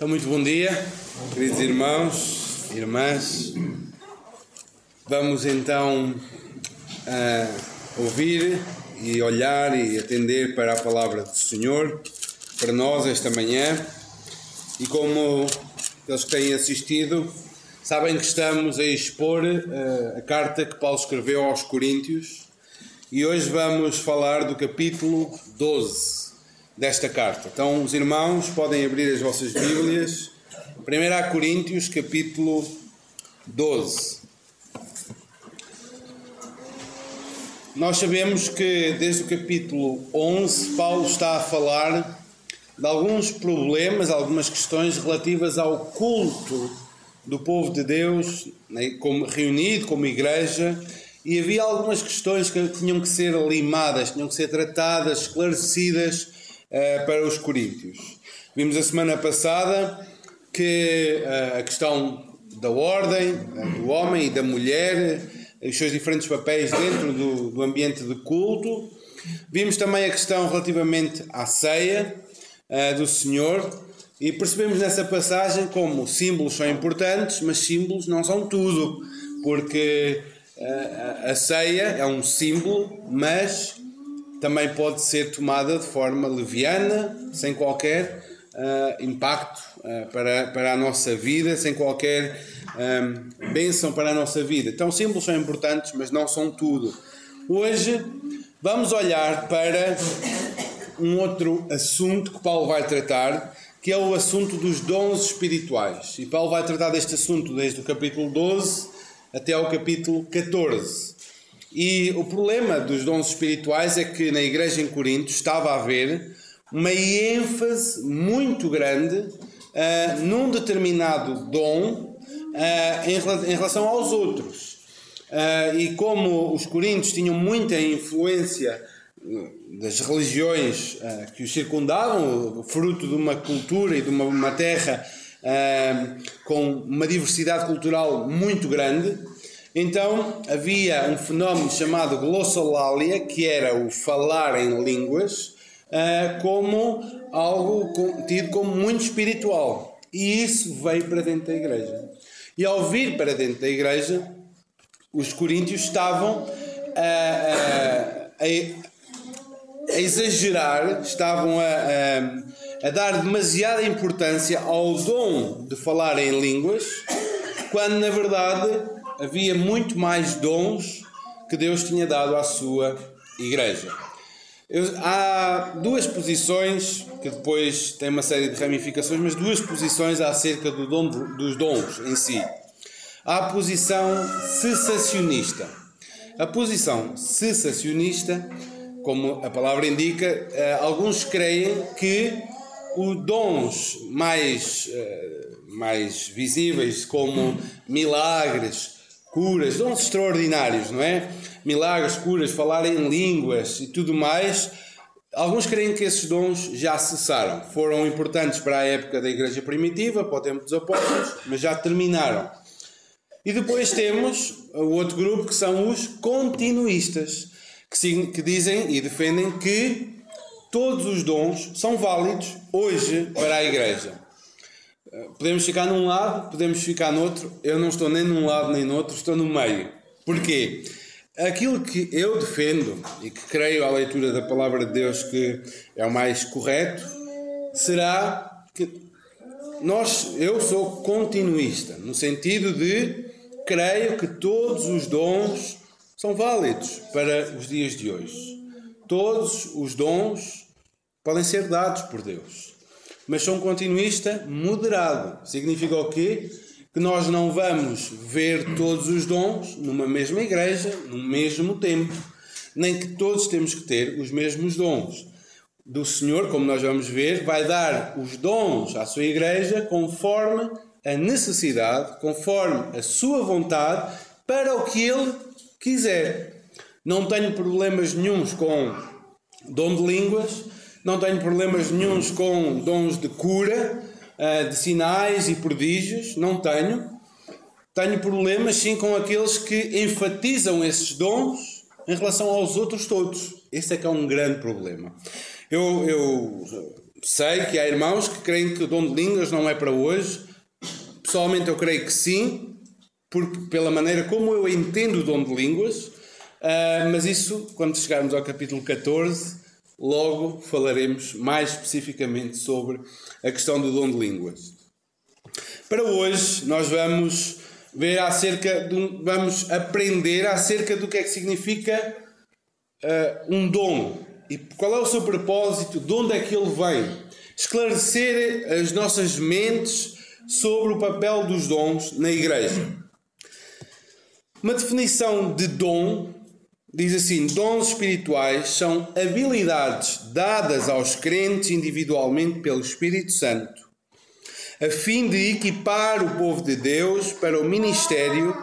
Então, muito bom dia, queridos irmãos, irmãs. Vamos então uh, ouvir e olhar e atender para a palavra do Senhor para nós esta manhã. E como aqueles que têm assistido sabem que estamos a expor uh, a carta que Paulo escreveu aos Coríntios e hoje vamos falar do capítulo 12 desta carta. Então, os irmãos podem abrir as vossas Bíblias. 1 Coríntios, capítulo 12. Nós sabemos que desde o capítulo 11, Paulo está a falar de alguns problemas, algumas questões relativas ao culto do povo de Deus, né, como reunido como igreja, e havia algumas questões que tinham que ser limadas, tinham que ser tratadas, esclarecidas uh, para os coríntios. Vimos a semana passada que uh, a questão da ordem, uh, do homem e da mulher, os seus diferentes papéis dentro do, do ambiente de culto. Vimos também a questão relativamente à ceia do Senhor e percebemos nessa passagem como símbolos são importantes, mas símbolos não são tudo, porque a ceia é um símbolo, mas também pode ser tomada de forma leviana, sem qualquer uh, impacto uh, para, para a nossa vida, sem qualquer um, bênção para a nossa vida. Então, símbolos são importantes, mas não são tudo. Hoje vamos olhar para um outro assunto que Paulo vai tratar, que é o assunto dos dons espirituais. E Paulo vai tratar deste assunto desde o capítulo 12 até ao capítulo 14. E o problema dos dons espirituais é que na igreja em Corinto estava a haver uma ênfase muito grande uh, num determinado dom uh, em, em, relação aos outros. Uh, e como os coríntios tinham muita influência das religiões que os circundavam, fruto de uma cultura e de uma, uma terra com uma diversidade cultural muito grande, então havia um fenómeno chamado glossolalia, que era o falar em línguas, uh, como algo tido como muito espiritual. E isso veio para dentro da igreja. E ao vir para dentro da igreja, os coríntios estavam a, a, a, a exagerar, estavam a, a dar demasiada importância ao dom de falar em línguas, quando na verdade havia muito mais dons que Deus tinha dado à sua igreja. Eu, há duas posições, que depois tem uma série de ramificações, mas duas posições acerca do dom, dos dons em si. Há a posição cessacionista. A posição cessacionista, como a palavra indica, eh, alguns creem que os dons mais, eh, mais visíveis, como milagres, curas, dons extraordinários, não é? Milagres, curas, falar em línguas e tudo mais. Alguns creem que esses dons já cessaram. Foram importantes para a época da Igreja Primitiva, para o tempo dos Apóstolos, mas já terminaram. E depois temos o outro grupo que são os continuistas, que, que dizem e defendem que todos os dons são válidos hoje para a Igreja. Podemos ficar num lado, podemos ficar no outro. Eu não estou nem num lado nem no outro, estou no meio. Porquê? Aquilo que eu defendo e que creio à leitura da palavra de Deus que é o mais correto será que nós, eu sou continuista, no sentido de creio que todos os dons são válidos para os dias de hoje. Todos os dons podem ser dados por Deus mas sou um continuista moderado. Significa o quê? Que nós não vamos ver todos os dons numa mesma igreja, no mesmo tempo, nem que todos temos que ter os mesmos dons. Do Senhor, como nós vamos ver, vai dar os dons à sua igreja conforme a necessidade, conforme a sua vontade, para o que Ele quiser. Não tenho problemas nenhums com dom de línguas, não tenho problemas nenhums com dons de cura, eh, de sinais e prodígios, não tenho. Tenho problemas sim com aqueles que enfatizam esses dons em relação aos outros todos. Esse é que é um grande problema. Eu, eu sei que há irmãos que creem que o dom de línguas não é para hoje. Pessoalmente, eu creio que sim, porque pela maneira como eu entendo o dom de línguas, uh, mas isso, quando chegarmos ao capítulo 14, logo falaremos mais especificamente sobre a questão do dom de línguas. Para hoje, nós vamos ver acerca de vamos aprender acerca do que é que significa uh, um dom e qual é o seu propósito, de onde é que ele vem. Esclarecer as nossas mentes sobre o papel dos dons na igreja. Uma definição de dom diz assim: dons espirituais são habilidades dadas aos crentes individualmente pelo Espírito Santo a fim de equipar o povo de Deus para o ministério,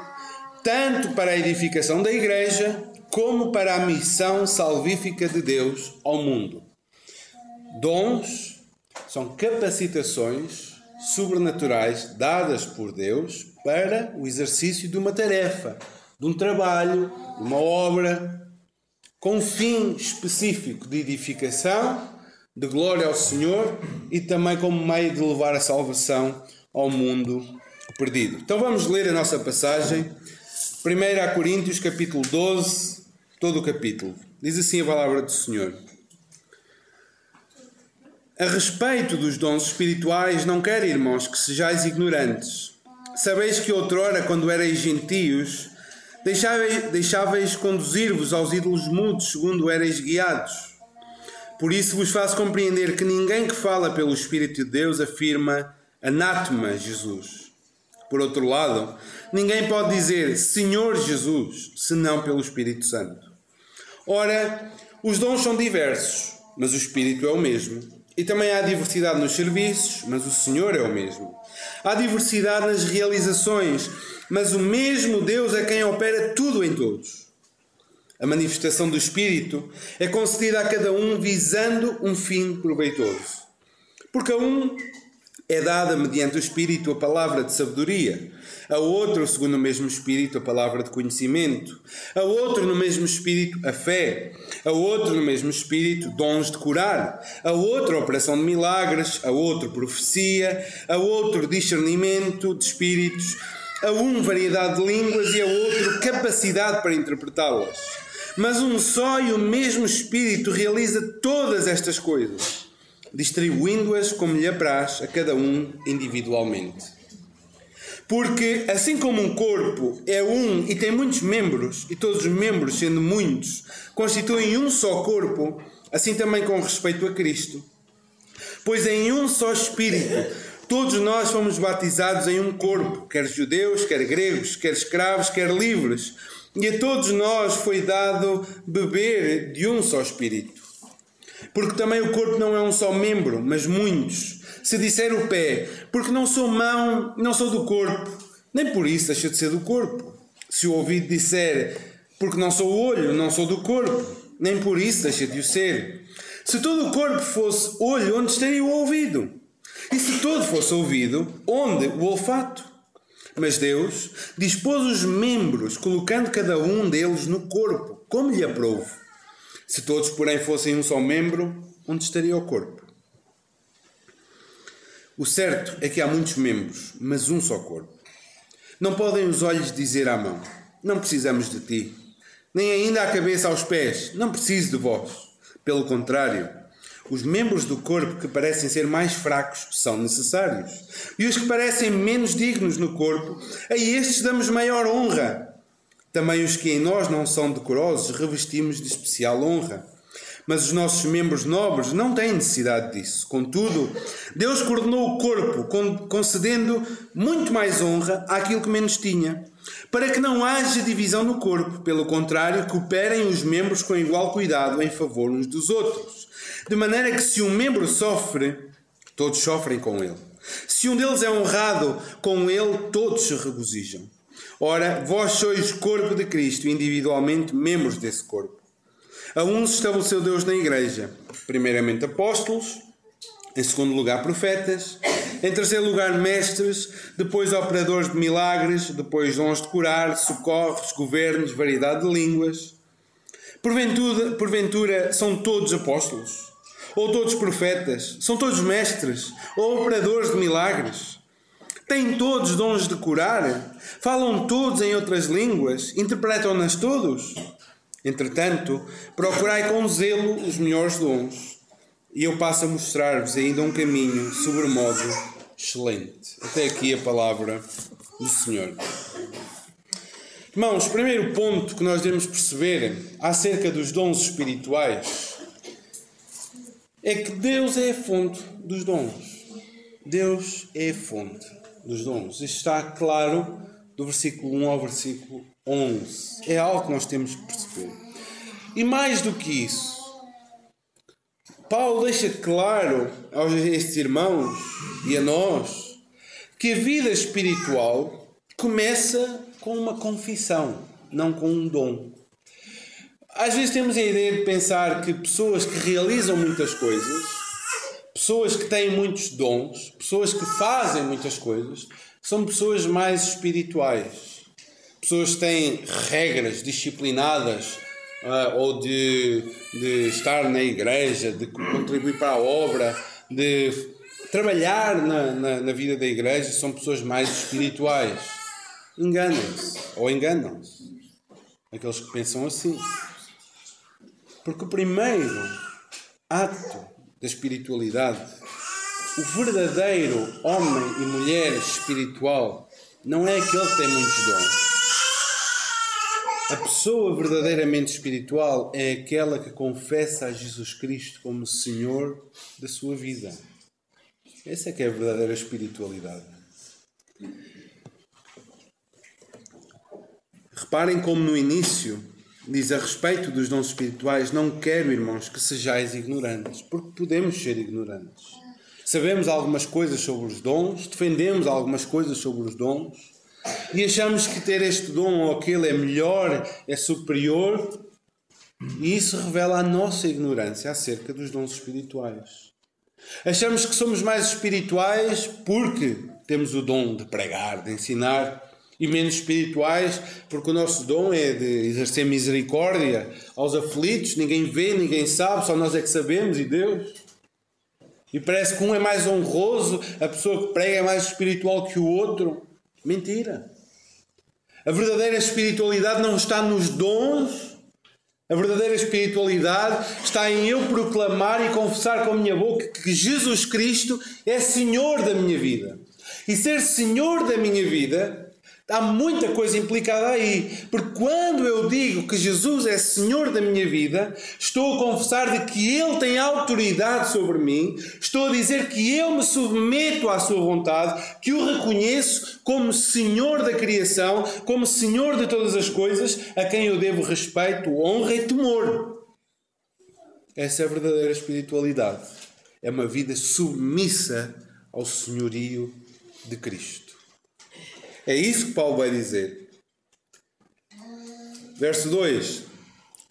tanto para a edificação da igreja, como para a missão salvífica de Deus ao mundo. Dons são capacitações sobrenaturais dadas por Deus para o exercício de uma tarefa, de um trabalho, de uma obra, com um fim específico de edificação de glória ao Senhor e também como meio de levar a salvação ao mundo perdido. Então vamos ler a nossa passagem, 1 Coríntios, capítulo 12, todo o capítulo. Diz assim a palavra do Senhor. A respeito dos dons espirituais, não quero, irmãos, que sejais ignorantes. Sabeis que outrora, quando erais gentios, deixáveis, deixáveis conduzir-vos aos ídolos mudos, segundo erais guiados. Por isso vos faço compreender que ninguém que fala pelo Espírito de Deus afirma anátema Jesus. Por outro lado, ninguém pode dizer Senhor Jesus, senão pelo Espírito Santo. Ora, os dons são diversos, mas o Espírito é o mesmo. E também há diversidade nos serviços, mas o Senhor é o mesmo. Há diversidade nas realizações, mas o mesmo Deus é quem opera tudo em todos. A manifestação do Espírito é concedida a cada um visando um fim proveitoso. Porque a um é dada mediante o Espírito a palavra de sabedoria, a outro, segundo o mesmo Espírito, a palavra de conhecimento, a outro, no mesmo Espírito, a fé, a outro, no mesmo Espírito, dons de curar, a outro, operação de milagres, a outro, profecia, a outro, discernimento de espíritos, a um, variedade de línguas e a outro, capacidade para interpretá-las. Mas um só e o mesmo Espírito realiza todas estas coisas, distribuindo-as como lhe apraz a cada um individualmente. Porque, assim como um corpo é um e tem muitos membros, e todos os membros, sendo muitos, constituem um só corpo, assim também com respeito a Cristo. Pois em um só Espírito todos nós fomos batizados em um corpo, quer judeus, quer gregos, quer escravos, quer livres e a todos nós foi dado beber de um só Espírito. Porque também o corpo não é um só membro, mas muitos. Se disser o pé, porque não sou mão, não sou do corpo, nem por isso deixa de ser do corpo. Se o ouvido disser, porque não sou o olho, não sou do corpo, nem por isso deixa de o ser. Se todo o corpo fosse olho, onde estaria o ouvido? E se todo fosse ouvido, onde o olfato? Mas Deus dispôs os membros, colocando cada um deles no corpo, como lhe aprouve. Se todos, porém, fossem um só membro, onde estaria o corpo? O certo é que há muitos membros, mas um só corpo. Não podem os olhos dizer à mão: Não precisamos de ti, nem ainda a cabeça aos pés: Não preciso de vós. Pelo contrário, os membros do corpo que parecem ser mais fracos são necessários. E os que parecem menos dignos no corpo, a estes damos maior honra. Também os que em nós não são decorosos revestimos de especial honra. Mas os nossos membros nobres não têm necessidade disso. Contudo, Deus coordenou o corpo, concedendo muito mais honra àquilo que menos tinha, para que não haja divisão no corpo. Pelo contrário, cooperem os membros com igual cuidado em favor uns dos outros. De maneira que se um membro sofre, todos sofrem com ele. Se um deles é honrado, com ele todos se regozijam. Ora, vós sois corpo de Cristo, individualmente membros desse corpo. A uns estabeleceu Deus na igreja, primeiramente apóstolos, em segundo lugar profetas, em terceiro lugar mestres, depois operadores de milagres, depois dons de curar, socorros, governos, variedade de línguas. Porventura, porventura são todos apóstolos? Ou todos profetas? São todos mestres? Ou operadores de milagres? Têm todos dons de curar? Falam todos em outras línguas? Interpretam-nas todos? Entretanto, procurai com zelo os melhores dons. E eu passo a mostrar-vos ainda um caminho sobremodo excelente. Até aqui a palavra do Senhor. Irmãos, primeiro ponto que nós devemos perceber acerca dos dons espirituais é que Deus é a fonte dos dons. Deus é a fonte dos dons. Isto está claro do versículo 1 ao versículo 11. É algo que nós temos que perceber. E mais do que isso, Paulo deixa claro a estes irmãos e a nós que a vida espiritual começa com uma confissão, não com um dom. Às vezes temos a ideia de pensar que pessoas que realizam muitas coisas, pessoas que têm muitos dons, pessoas que fazem muitas coisas, são pessoas mais espirituais. Pessoas que têm regras disciplinadas uh, ou de, de estar na igreja, de contribuir para a obra, de trabalhar na, na, na vida da igreja, são pessoas mais espirituais. Enganam-se ou enganam-se. Aqueles que pensam assim. Porque o primeiro ato da espiritualidade, o verdadeiro homem e mulher espiritual, não é aquele que tem muitos dons. A pessoa verdadeiramente espiritual é aquela que confessa a Jesus Cristo como Senhor da sua vida. Essa é que é a verdadeira espiritualidade. Reparem como no início diz a respeito dos dons espirituais: Não quero, irmãos, que sejais ignorantes, porque podemos ser ignorantes. Sabemos algumas coisas sobre os dons, defendemos algumas coisas sobre os dons e achamos que ter este dom ou aquele é melhor, é superior, e isso revela a nossa ignorância acerca dos dons espirituais. Achamos que somos mais espirituais porque temos o dom de pregar, de ensinar, e menos espirituais, porque o nosso dom é de exercer misericórdia aos aflitos, ninguém vê, ninguém sabe, só nós é que sabemos e Deus. E parece que um é mais honroso, a pessoa que prega é mais espiritual que o outro. Mentira. A verdadeira espiritualidade não está nos dons, a verdadeira espiritualidade está em eu proclamar e confessar com a minha boca que Jesus Cristo é Senhor da minha vida. E ser Senhor da minha vida Há muita coisa implicada aí. Porque quando eu digo que Jesus é Senhor da minha vida, estou a confessar de que Ele tem autoridade sobre mim, estou a dizer que eu me submeto à Sua vontade, que o reconheço como Senhor da criação, como Senhor de todas as coisas, a quem eu devo respeito, honra e temor. Essa é a verdadeira espiritualidade. É uma vida submissa ao senhorio de Cristo. É isso que Paulo vai dizer. Verso 2: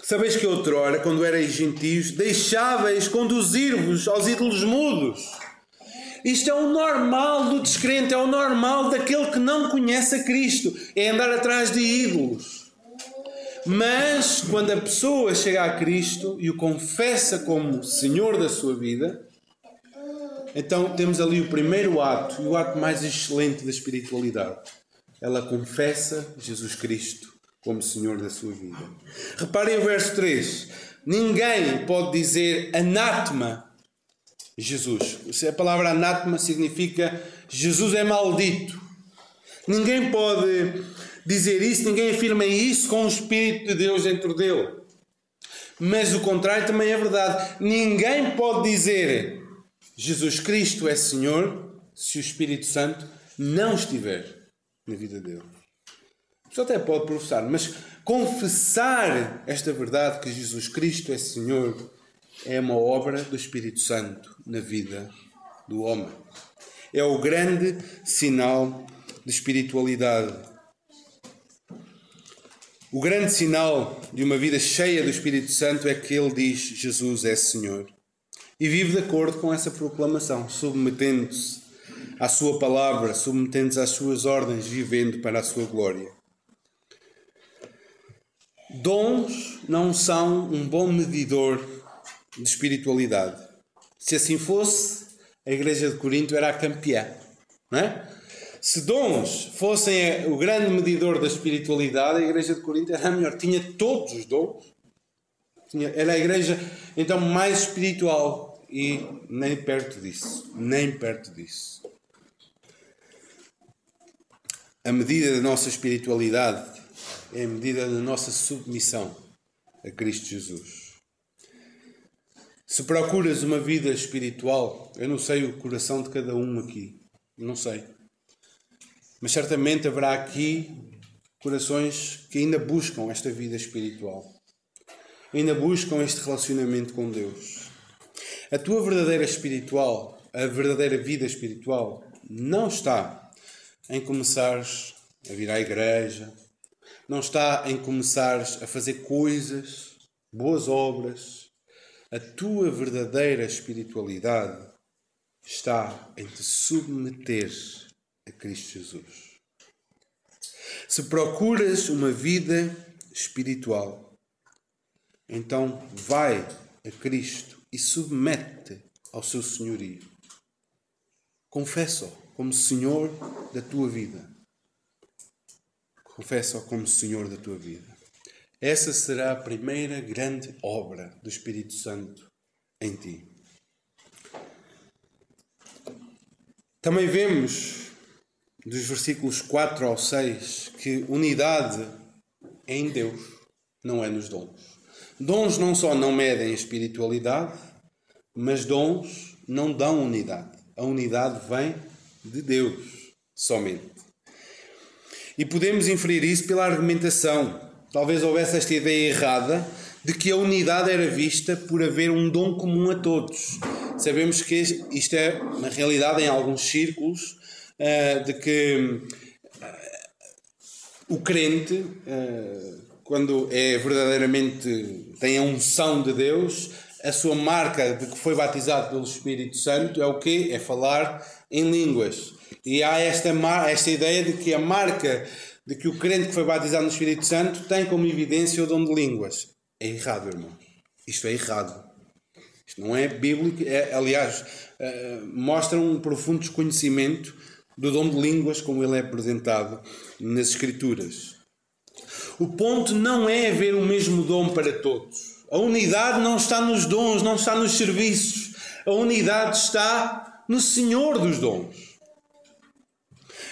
Sabeis que outrora, quando erais gentios, deixáveis conduzir-vos aos ídolos mudos. Isto é o normal do descrente, é o normal daquele que não conhece a Cristo, é andar atrás de ídolos. Mas quando a pessoa chega a Cristo e o confessa como Senhor da sua vida, então temos ali o primeiro ato e o ato mais excelente da espiritualidade ela confessa Jesus Cristo como Senhor da sua vida. Reparem o verso 3. Ninguém pode dizer anátema Jesus. A palavra anátema significa Jesus é maldito. Ninguém pode dizer isso, ninguém afirma isso com o Espírito de Deus dentro dele. Mas o contrário também é verdade. Ninguém pode dizer Jesus Cristo é Senhor se o Espírito Santo não estiver na vida dele. A pessoa até pode professar, mas confessar esta verdade que Jesus Cristo é Senhor é uma obra do Espírito Santo na vida do homem. É o grande sinal de espiritualidade. O grande sinal de uma vida cheia do Espírito Santo é que ele diz: Jesus é Senhor. E vive de acordo com essa proclamação, submetendo-se à sua palavra, submetendo-se às suas ordens, vivendo para a sua glória. Dons não são um bom medidor de espiritualidade. Se assim fosse, a igreja de Corinto era a campeã. Não é? Se dons fossem o grande medidor da espiritualidade, a igreja de Corinto era a melhor. Tinha todos os dons. Era a igreja então mais espiritual. E nem perto disso. Nem perto disso. A medida da nossa espiritualidade é a medida da nossa submissão a Cristo Jesus. Se procuras uma vida espiritual, eu não sei o coração de cada um aqui, não sei. Mas certamente haverá aqui corações que ainda buscam esta vida espiritual, ainda buscam este relacionamento com Deus. A tua verdadeira espiritual, a verdadeira vida espiritual, não está em começares a vir à igreja, não está em começares a fazer coisas, boas obras. A tua verdadeira espiritualidade está em te submeter a Cristo Jesus. Se procuras uma vida espiritual, então vai a Cristo e submete ao seu senhorio. Confessa-o como Senhor da tua vida. Confessa-o como Senhor da tua vida. Essa será a primeira grande obra do Espírito Santo em ti. Também vemos dos versículos 4 ao 6 que unidade é em Deus, não é nos dons. Dons não só não medem espiritualidade, mas dons não dão unidade. A unidade vem de Deus somente. E podemos inferir isso pela argumentação. Talvez houvesse esta ideia errada de que a unidade era vista por haver um dom comum a todos. Sabemos que isto é uma realidade em alguns círculos, uh, de que uh, o crente, uh, quando é verdadeiramente tem a unção de Deus, a sua marca de que foi batizado pelo Espírito Santo é o quê? É falar em línguas. E há esta, esta ideia de que a marca de que o crente que foi batizado no Espírito Santo tem como evidência o dom de línguas. É errado, irmãos. Isto é errado. Isto não é bíblico. É, aliás, uh, mostra um profundo desconhecimento do dom de línguas como ele é apresentado nas Escrituras. O ponto não é haver o mesmo dom para todos. A unidade não está nos dons, não está nos serviços. A unidade está no Senhor dos dons.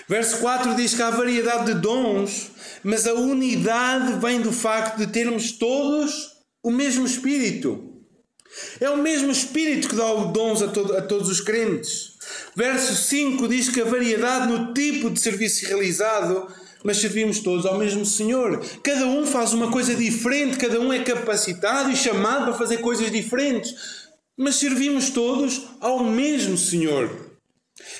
Verso 4 diz que há variedade de dons, mas a unidade vem do facto de termos todos o mesmo Espírito. É o mesmo Espírito que dá os dons a, todo, a todos os crentes. Verso 5 diz que a variedade no tipo de serviço realizado, mas servimos todos ao mesmo Senhor. Cada um faz uma coisa diferente, cada um é capacitado e chamado para fazer coisas diferentes, mas servimos todos ao mesmo Senhor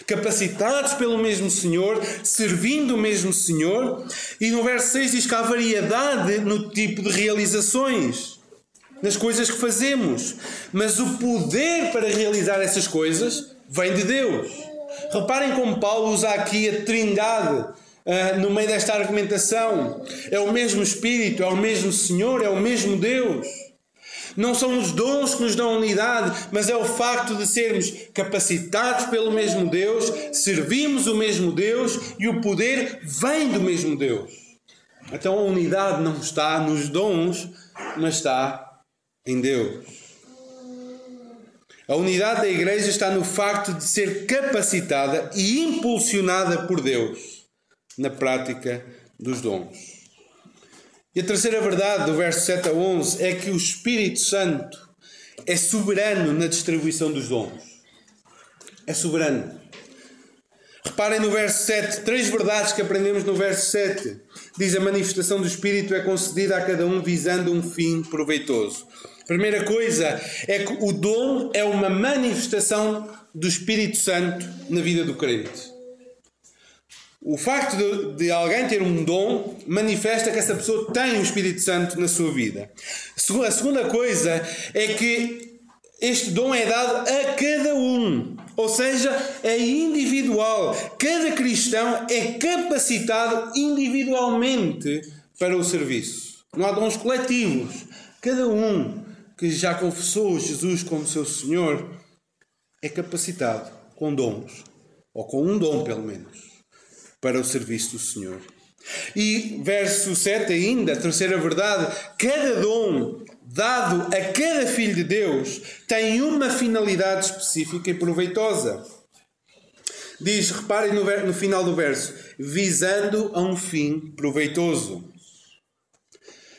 capacitados pelo mesmo Senhor, servindo o mesmo Senhor. E no verso 6 diz que há variedade no tipo de realizações, nas coisas que fazemos. Mas o poder para realizar essas coisas vem de Deus. Reparem como Paulo usa aqui a trindade. Uh, no meio desta argumentação, é o mesmo Espírito, é o mesmo Senhor, é o mesmo Deus. Não são os dons que nos dão unidade, mas é o facto de sermos capacitados pelo mesmo Deus, servimos o mesmo Deus e o poder vem do mesmo Deus. Então a unidade não está nos dons, mas está em Deus. A unidade da igreja está no facto de ser capacitada e impulsionada por Deus na prática dos dons. E a terceira verdade, do verso 7 a 11, é que o Espírito Santo é soberano na distribuição dos dons. É soberano. Reparem no verso 7, três verdades que aprendemos no verso 7. Diz a manifestação do Espírito é concedida a cada um visando um fim proveitoso. Primeira coisa é que o dom é uma manifestação do Espírito Santo na vida do crente. O facto de, de, alguém ter um dom manifesta que essa pessoa tem o Espírito Santo na sua vida. A segunda coisa é que este dom é dado a cada um, ou seja, é individual. Cada cristão é capacitado individualmente para o serviço. Não há dons coletivos. Cada um que já confessou Jesus como seu Senhor é capacitado com dons, ou com um dom pelo menos, para o serviço do Senhor. E verso 7 ainda, a terceira verdade, cada dom dado a cada filho de Deus tem uma finalidade específica e proveitosa. Diz, reparem no, no final do verso, visando a um fim proveitoso.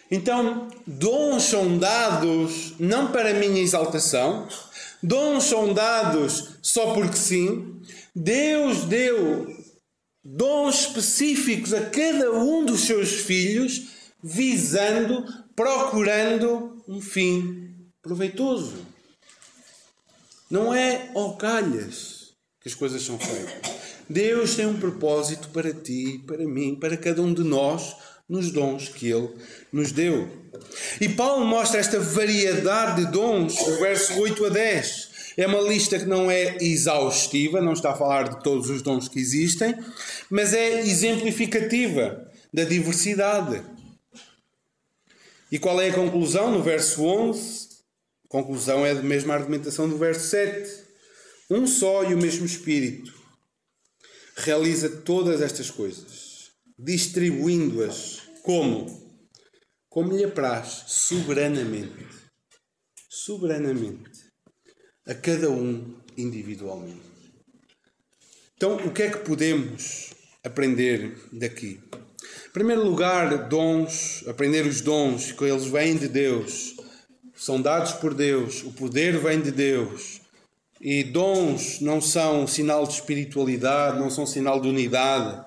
Então, dons são dados não para minha exaltação, dons são dados só porque sim. Deus deu dons específicos a cada um dos seus filhos, visando, procurando um fim proveitoso. Não é ao calhas que as coisas são feitas. Deus tem um propósito para ti, para mim, para cada um de nós, nos dons que Ele nos deu. E Paulo mostra esta variedade de dons, o verso 8 a 10. É uma lista que não é exaustiva, não está a falar de todos os dons que existem, mas é exemplificativa da diversidade. E qual é a conclusão no verso 11? A conclusão é a mesma argumentação do verso 7. Um só e o mesmo Espírito realiza todas estas coisas, distribuindo-as como? Como lhe apraz, soberanamente. Soberanamente. A cada um individualmente. Então, o que é que podemos aprender daqui? Em primeiro lugar, dons, aprender os dons, que eles vêm de Deus, são dados por Deus, o poder vem de Deus. E dons não são sinal de espiritualidade, não são sinal de unidade.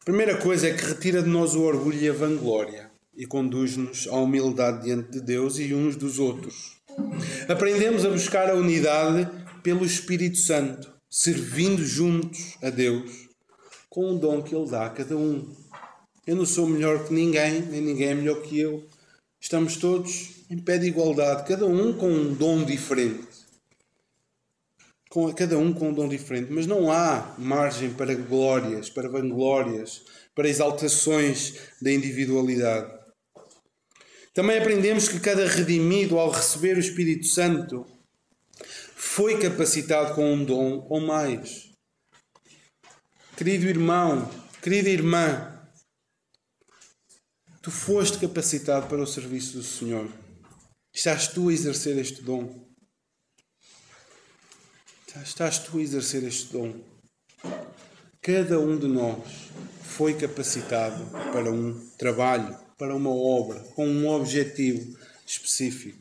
A primeira coisa é que retira de nós o orgulho e a vanglória e conduz-nos à humildade diante de Deus e uns dos outros. Aprendemos a buscar a unidade pelo Espírito Santo, servindo juntos a Deus com o dom que Ele dá a cada um. Eu não sou melhor que ninguém, nem ninguém é melhor que eu. Estamos todos em pé de igualdade, cada um com um dom diferente com cada um com um dom diferente, mas não há margem para glórias, para vanglórias, para exaltações da individualidade. Também aprendemos que cada redimido, ao receber o Espírito Santo, foi capacitado com um dom ou mais. Querido irmão, querida irmã, tu foste capacitado para o serviço do Senhor. Estás tu a exercer este dom. Estás tu a exercer este dom. Cada um de nós foi capacitado para um trabalho, para uma obra, com um objetivo específico.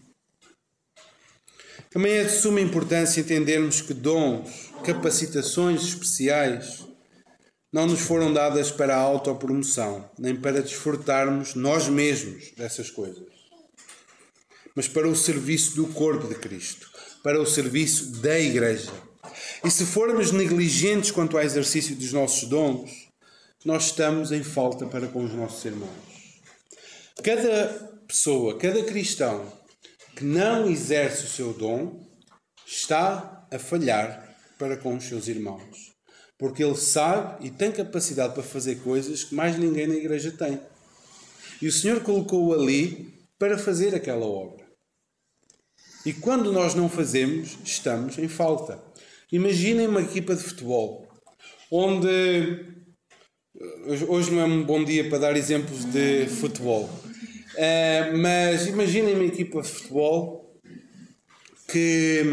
Também é de suma importância entendermos que dons, capacitações especiais, não nos foram dadas para a autopromoção, nem para desfrutarmos nós mesmos dessas coisas, mas para o serviço do corpo de Cristo, para o serviço da Igreja. E se formos negligentes quanto ao exercício dos nossos dons, nós estamos em falta para com os nossos irmãos. Cada pessoa, cada cristão que não exerce o seu dom está a falhar para com os seus irmãos. Porque ele sabe e tem capacidade para fazer coisas que mais ninguém na igreja tem. E o Senhor colocou-o ali para fazer aquela obra. E quando nós não fazemos, estamos em falta. Imaginem uma equipa de futebol onde hoje não é um bom dia para dar exemplos de futebol, uh, mas imaginem uma equipa de futebol que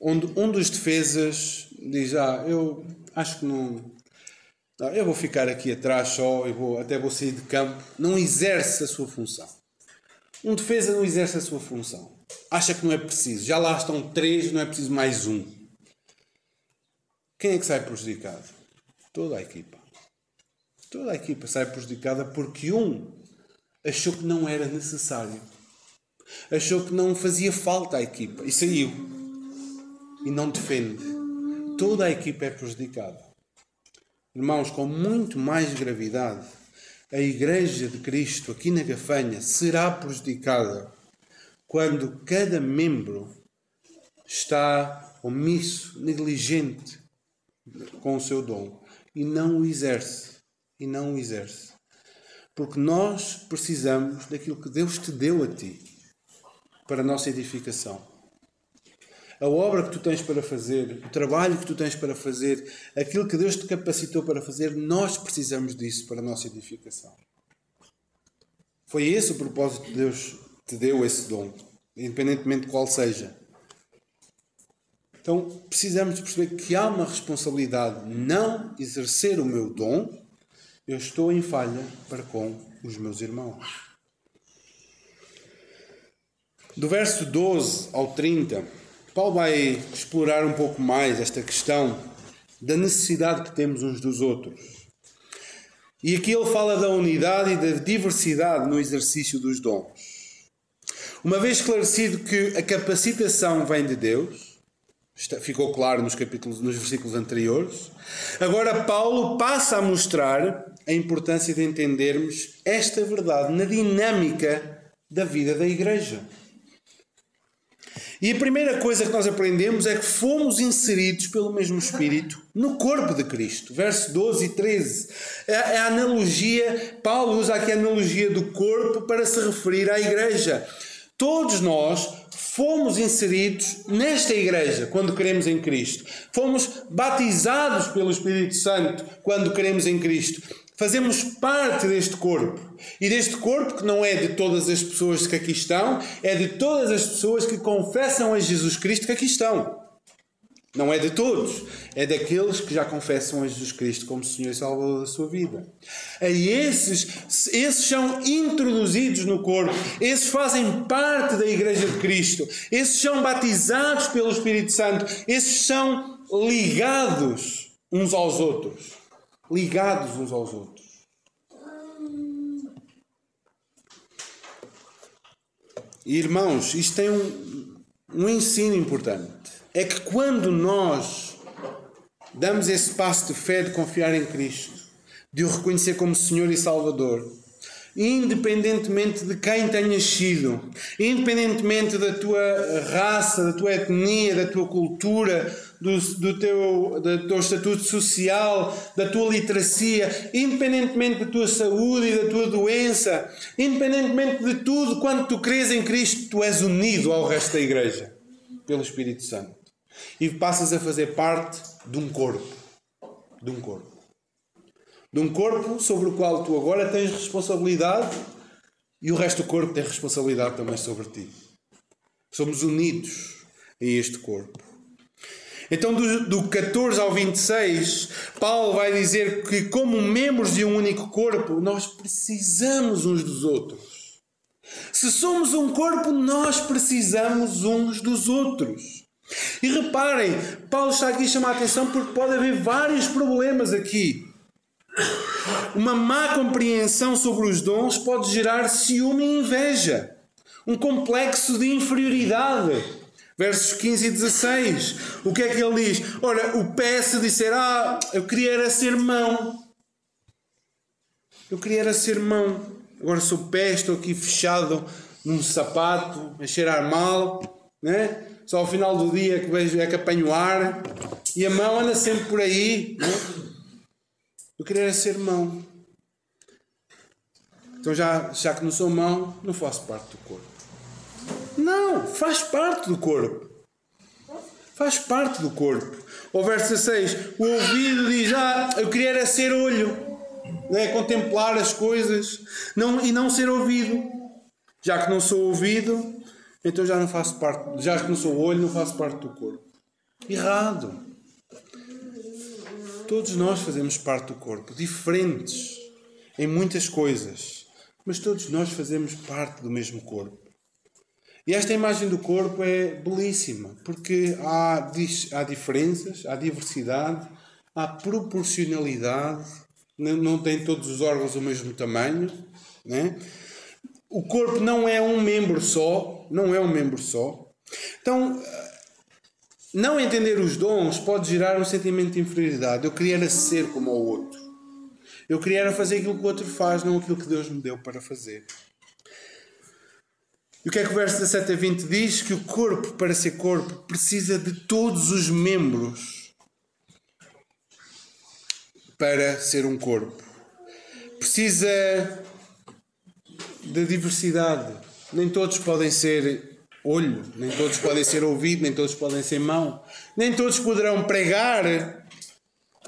onde um dos defesas diz ah eu acho que não, não eu vou ficar aqui atrás só eu vou até vou sair de campo. Não exerce a sua função. Um defesa não exerce a sua função. Acha que não é preciso. Já lá estão três não é preciso mais um. Quem é que sai prejudicado? Toda a equipa. Toda a equipa sai prejudicada porque um achou que não era necessário. Achou que não fazia falta à equipa e saiu. E não defende. Toda a equipa é prejudicada. Irmãos, com muito mais gravidade, a Igreja de Cristo aqui na Gafanha será prejudicada quando cada membro está omisso, negligente, com o seu dom e não o exerce. E não o exerce. Porque nós precisamos daquilo que Deus te deu a ti para a nossa edificação. a obra que tu tens para fazer, o trabalho que tu tens para fazer, aquilo que Deus te capacitou para fazer, nós precisamos disso para a nossa edificação. Foi esse o propósito de Deus te deu esse dom, independentemente de qual seja. Então precisamos perceber que há uma responsabilidade não exercer o meu dom, eu estou em falha para com os meus irmãos. Do verso 12 ao 30, Paulo vai explorar um pouco mais esta questão da necessidade que temos uns dos outros. E aqui ele fala da unidade e da diversidade no exercício dos dons. Uma vez esclarecido que a capacitação vem de Deus, ficou claro nos capítulos, nos versículos anteriores. Agora Paulo passa a mostrar a importância de entendermos esta verdade na dinâmica da vida da igreja. E a primeira coisa que nós aprendemos é que fomos inseridos pelo mesmo Espírito no corpo de Cristo. Verso 12 e 13. É a analogia, Paulo usa aqui a analogia do corpo para se referir à igreja. Todos nós fomos inseridos nesta igreja quando queremos em Cristo. Fomos batizados pelo Espírito Santo quando queremos em Cristo. Fazemos parte deste corpo. E deste corpo que não é de todas as pessoas que aqui estão, é de todas as pessoas que confessam a Jesus Cristo que aqui estão. Não é de todos, é daqueles que já confessam a Jesus Cristo como Senhor e Salvador da sua vida. E esses, esses são introduzidos no corpo, esses fazem parte da Igreja de Cristo, esses são batizados pelo Espírito Santo, esses são ligados uns aos outros. Ligados uns aos outros. Irmãos, isto tem um, um ensino importante é que quando nós damos esse passo de fé de confiar em Cristo, de o reconhecer como Senhor e Salvador, independentemente de quem tenhas sido, independentemente da tua raça, da tua etnia, da tua cultura, do, do, teu, do teu estatuto social, da tua literacia, independentemente da tua saúde e da tua doença, independentemente de tudo, quando tu crês em Cristo, tu és unido ao resto da igreja pelo Espírito Santo e passas a fazer parte de um corpo. De um corpo. De um corpo sobre o qual tu agora tens responsabilidade e o resto do corpo tem responsabilidade também sobre ti. Somos unidos em este corpo. Então, do, do 14 ao 26, Paulo vai dizer que, como membros de um único corpo, nós precisamos uns dos outros. Se somos um corpo, nós precisamos uns dos outros. E reparem, Paulo está aqui a chamar a atenção porque pode haver vários problemas aqui. Uma má compreensão sobre os dons pode gerar ciúme e inveja, um complexo de inferioridade. Versos 15 e 16. O que é que ele diz? Ora, o pé se disser, ah, eu queria era ser mão. Eu queria era ser mão. Agora sou pé, estou aqui fechado num sapato, a cheirar mal, né? só ao final do dia que vejo é que apanho ar e a mão anda sempre por aí. Não? É? Eu queria ser mão. Então já, já que não sou mão, não faço parte do corpo. Não, faz parte do corpo. Faz parte do corpo. O verso 16, o ouvido diz, ah, eu queria era ser olho. Não é? Contemplar as coisas não, e não ser ouvido. Já que não sou ouvido, então já não faço parte, já que não sou olho, não faço parte do corpo. Errado. Todos nós fazemos parte do corpo, diferentes em muitas coisas, mas todos nós fazemos parte do mesmo corpo. E esta imagem do corpo é belíssima, porque há, há diferenças, há diversidade, há proporcionalidade, não tem todos os órgãos o mesmo tamanho, né? O corpo não é um membro só, não é um membro só. Então, não entender os dons pode gerar um sentimento de inferioridade. Eu queria ser como o outro. Eu queria fazer aquilo que o outro faz, não aquilo que Deus me deu para fazer. E o que é que o verso 17 a 20 diz? Que o corpo, para ser corpo, precisa de todos os membros para ser um corpo. Precisa da diversidade. Nem todos podem ser olho, nem todos podem ser ouvido, nem todos podem ser mão, nem todos poderão pregar,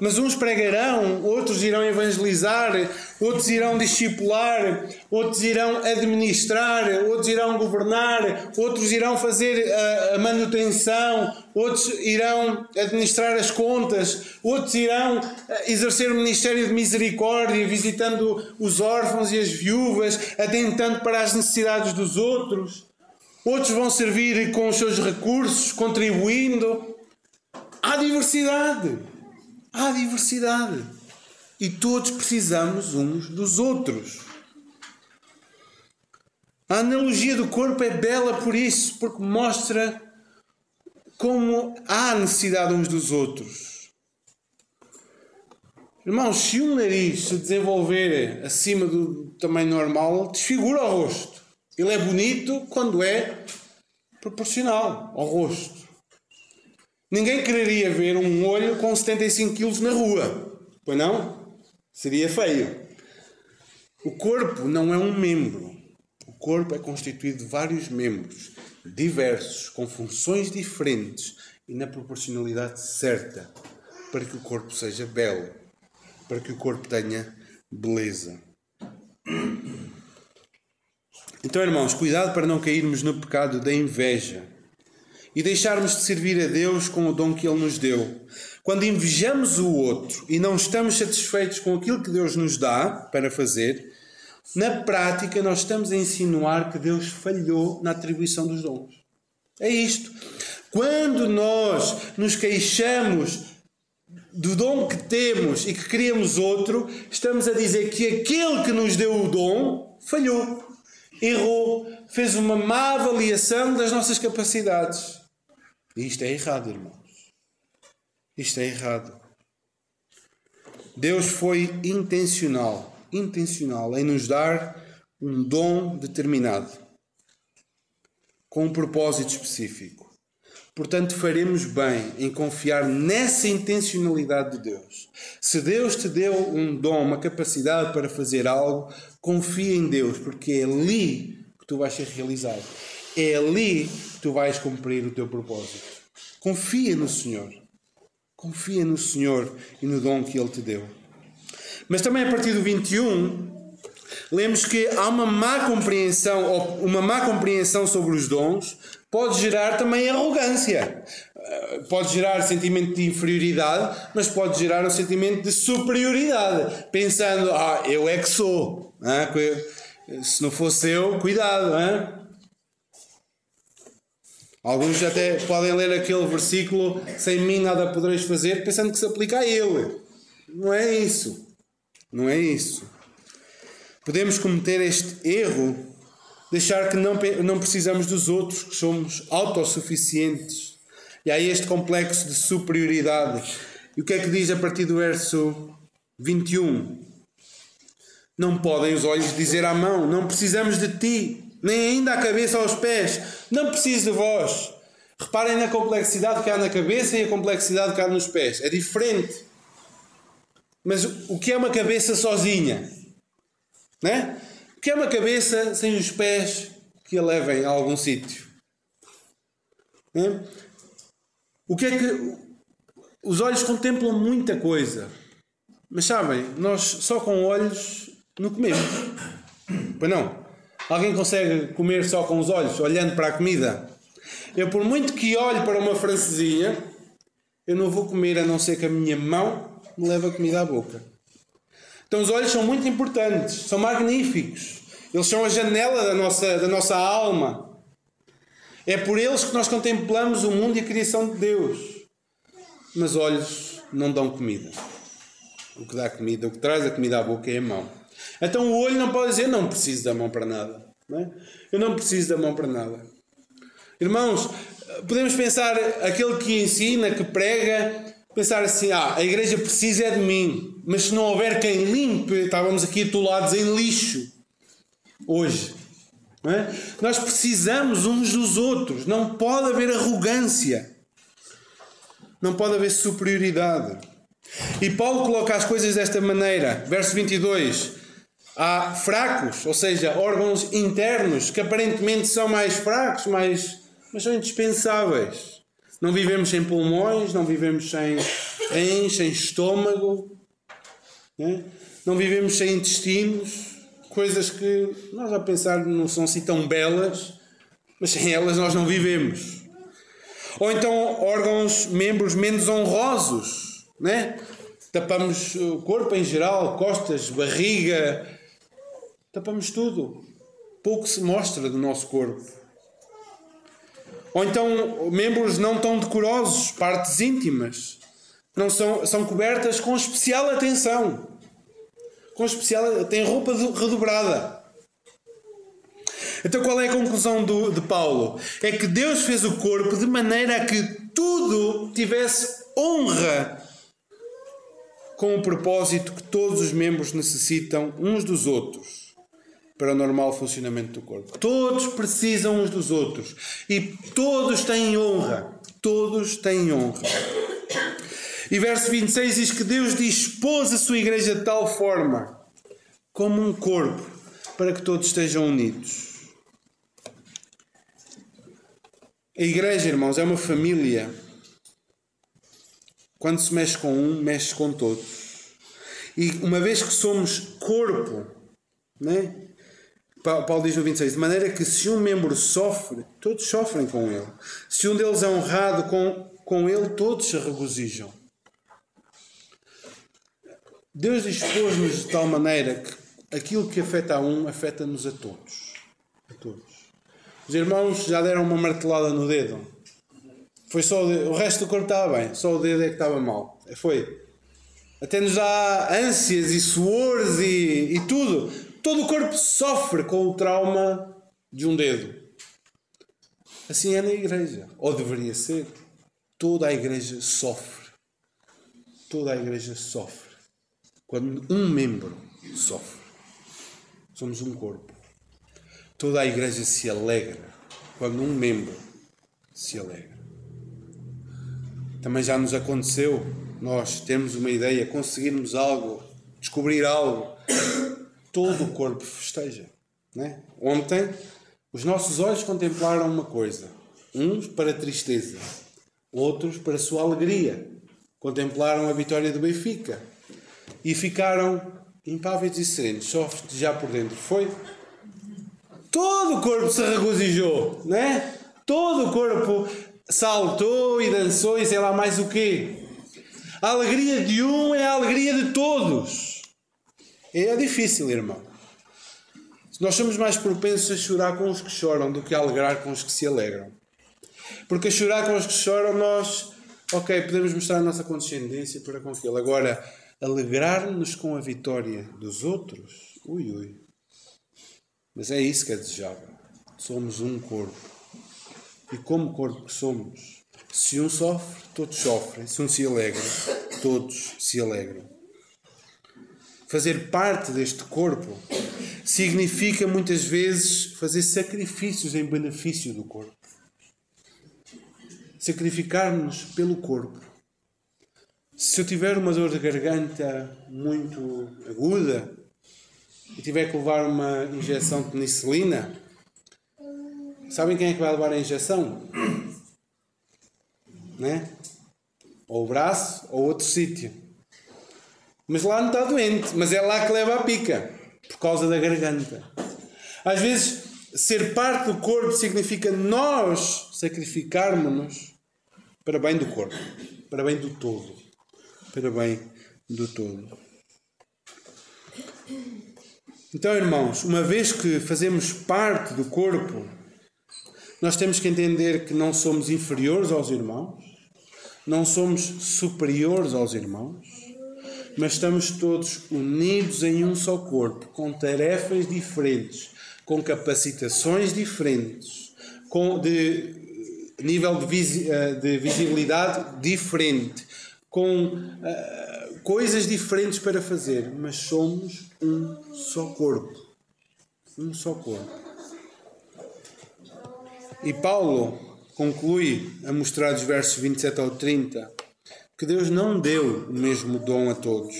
mas uns pregarão, outros irão evangelizar, outros irão discipular, outros irão administrar, outros irão governar, outros irão fazer a, a manutenção, outros irão administrar as contas, outros irão exercer o ministério de misericórdia, visitando os órfãos e as viúvas, atentando para as necessidades dos outros. Outros vão servir com os seus recursos, contribuindo. Há diversidade. Há diversidade. E todos precisamos uns dos outros. A analogia do corpo é bela por isso, porque mostra como há necessidade uns dos outros. Irmãos, se um nariz se desenvolver acima do tamanho normal, desfigura o rosto. Ele é bonito quando é proporcional ao rosto. Ninguém quereria ver um olho com 75 quilos na rua, pois não? Seria feio. O corpo não é um membro. O corpo é constituído de vários membros, diversos, com funções diferentes e na proporcionalidade certa, para que o corpo seja belo, para que o corpo tenha beleza. Então, irmãos, cuidado para não cairmos no pecado da inveja e deixarmos de servir a Deus com o dom que Ele nos deu. Quando invejamos o outro e não estamos satisfeitos com aquilo que Deus nos dá para fazer, na prática nós estamos a insinuar que Deus falhou na atribuição dos dons. É isto. Quando nós nos queixamos do dom que temos e que queríamos outro, estamos a dizer que aquele que nos deu o dom falhou, errou, fez uma má avaliação das nossas capacidades. E isto é errado, irmãos. Isto é errado. Deus foi intencional, intencional em nos dar um dom determinado, com um propósito específico. Portanto, faremos bem em confiar nessa intencionalidade de Deus. Se Deus te deu um dom, uma capacidade para fazer algo, confia em Deus, porque é ali que tu vais ser realizado. É ali que tu vais cumprir o teu propósito. Confia no Senhor. Confia no Senhor e no dom que Ele te deu. Mas também a partir do 21, lemos que há uma má compreensão, ou uma má compreensão sobre os dons, pode gerar também arrogância. Eh, pode gerar sentimento de inferioridade, mas pode gerar um sentimento de superioridade, pensando, ah, eu é que sou. Se não fosse eu, cuidado. Alguns até podem ler aquele versículo, sem mim nada podereis fazer, pensando que se aplica a ele. Não é isso. Não é isso. Podemos cometer este erro, deixar que não, não precisamos dos outros, que somos autossuficientes. E há este complexo de superioridade. E o que é que diz a partir do verso 21? Não podem os olhos dizer à mão: Não precisamos de ti nem ainda a cabeça aos pés. Não preciso de vós. Reparem na complexidade que há na cabeça e a complexidade que há nos pés. É diferente. Mas o que é uma cabeça sozinha? Né? O que é uma cabeça sem os pés que a levem a algum sítio? Né? O que é que. Os olhos contemplam muita coisa. Mas sabem, nós só com olhos não comemos. Pois não? Alguém consegue comer só com os olhos, olhando para a comida? Eu, por muito que olhe para uma francesinha, eu não vou comer a não ser que a minha mão me leve a comida à boca. Então, os olhos são muito importantes, são magníficos. Eles são a janela da nossa, da nossa alma. É por eles que nós contemplamos o mundo e a criação de Deus. Mas olhos não dão comida. O que dá comida, o que traz a comida à boca é a mão. Então o olho não pode dizer não preciso da mão para nada. Não é? Eu não preciso da mão para nada. Irmãos, podemos pensar aquele que ensina, que prega, pensar assim: ah, a igreja precisa é de mim, mas se não houver quem limpe, estávamos aqui atolados em lixo hoje. É? Nós precisamos uns dos outros, não pode haver arrogância, não pode haver superioridade. E Paulo coloca as coisas desta maneira, verso 22. Há fracos, ou seja, órgãos internos que aparentemente são mais fracos, mais mas são indispensáveis. Não vivemos sem pulmões, não vivemos sem rins, sem estômago, né? não vivemos sem intestinos, coisas que nós a pensar não são assim tão belas, mas sem elas nós não vivemos. Ou então órgãos, membros menos honrosos, né? Tapamos o corpo em geral, costas, barriga, tapamos tudo. Pouco se mostra do nosso corpo. Ou então membros não tão decorosos, partes íntimas, não são, são cobertas com especial atenção. Com especial, tem roupa redobrada. Então qual é a conclusão do, de Paulo? É que Deus fez o corpo de maneira a que tudo tivesse honra, com o propósito que todos os membros necessitam uns dos outros para o normal funcionamento do corpo. Todos precisam uns dos outros e todos têm honra. Todos têm honra. E verso 26 diz que Deus dispôs a sua igreja de tal forma, como um corpo, para que todos estejam unidos. A igreja, irmãos, é uma família. Quando se mexe com um, mexe com todos. E uma vez que somos corpo, né? Paulo diz no 26, de maneira que se um membro sofre, todos sofrem com ele. Se um deles é honrado com, com ele, todos se regozijam. Deus dispôs-nos de tal maneira que aquilo que afeta a um, afeta-nos a todos. A todos. Os irmãos já deram uma martelada no dedo. Foi só o, dedo. o resto do corpo estava bem, só o dedo é que estava mal. Foi. Até nos dá ânsias e suores e, e tudo. Todo o corpo sofre com o trauma de um dedo. Assim é na igreja. Ou deveria ser. Toda a igreja sofre. Toda a igreja sofre. Quando um membro sofre. Somos um corpo. Toda a igreja se alegra quando um membro se alegra. Também já nos aconteceu nós termos uma ideia, conseguirmos algo, descobrir algo, todo o corpo festeja. Né? Ontem, os nossos olhos contemplaram uma coisa, uns para tristeza, outros para sua alegria. Contemplaram a vitória do Benfica e ficaram impávidos e serenos, só já por dentro. Foi todo o corpo se regozijou, né? Todo o corpo saltou e dançou e sei lá mais o quê. A alegria de um é a alegria de todos. É difícil, irmão. Nós somos mais propensos a chorar com os que choram do que a alegrar com os que se alegram. Porque a chorar com os que choram, nós, ok, podemos mostrar a nossa condescendência para com aquilo. Agora, alegrar-nos com a vitória dos outros, ui, ui. Mas é isso que é desejável. Somos um corpo. E como corpo que somos, se um sofre, todos sofrem. Se um se alegra, todos se alegram. Fazer parte deste corpo significa muitas vezes fazer sacrifícios em benefício do corpo. Sacrificar-nos pelo corpo. Se eu tiver uma dor de garganta muito aguda, e tiver que levar uma injeção de penicilina, sabem quem é que vai levar a injeção? Né? Ou o braço ou outro sítio. Mas lá não está doente, mas é lá que leva a pica, por causa da garganta. Às vezes, ser parte do corpo significa nós sacrificarmos-nos para bem do corpo, para bem do todo. Para bem do todo. Então, irmãos, uma vez que fazemos parte do corpo, nós temos que entender que não somos inferiores aos irmãos, não somos superiores aos irmãos, mas estamos todos unidos em um só corpo, com tarefas diferentes, com capacitações diferentes, com de nível de, eh, de visibilidade diferente, com uh, coisas diferentes para fazer, mas somos um só corpo. Um só corpo. E Paulo conclui a mostrar dos versos 27 ao 30 que Deus não deu o mesmo dom a todos,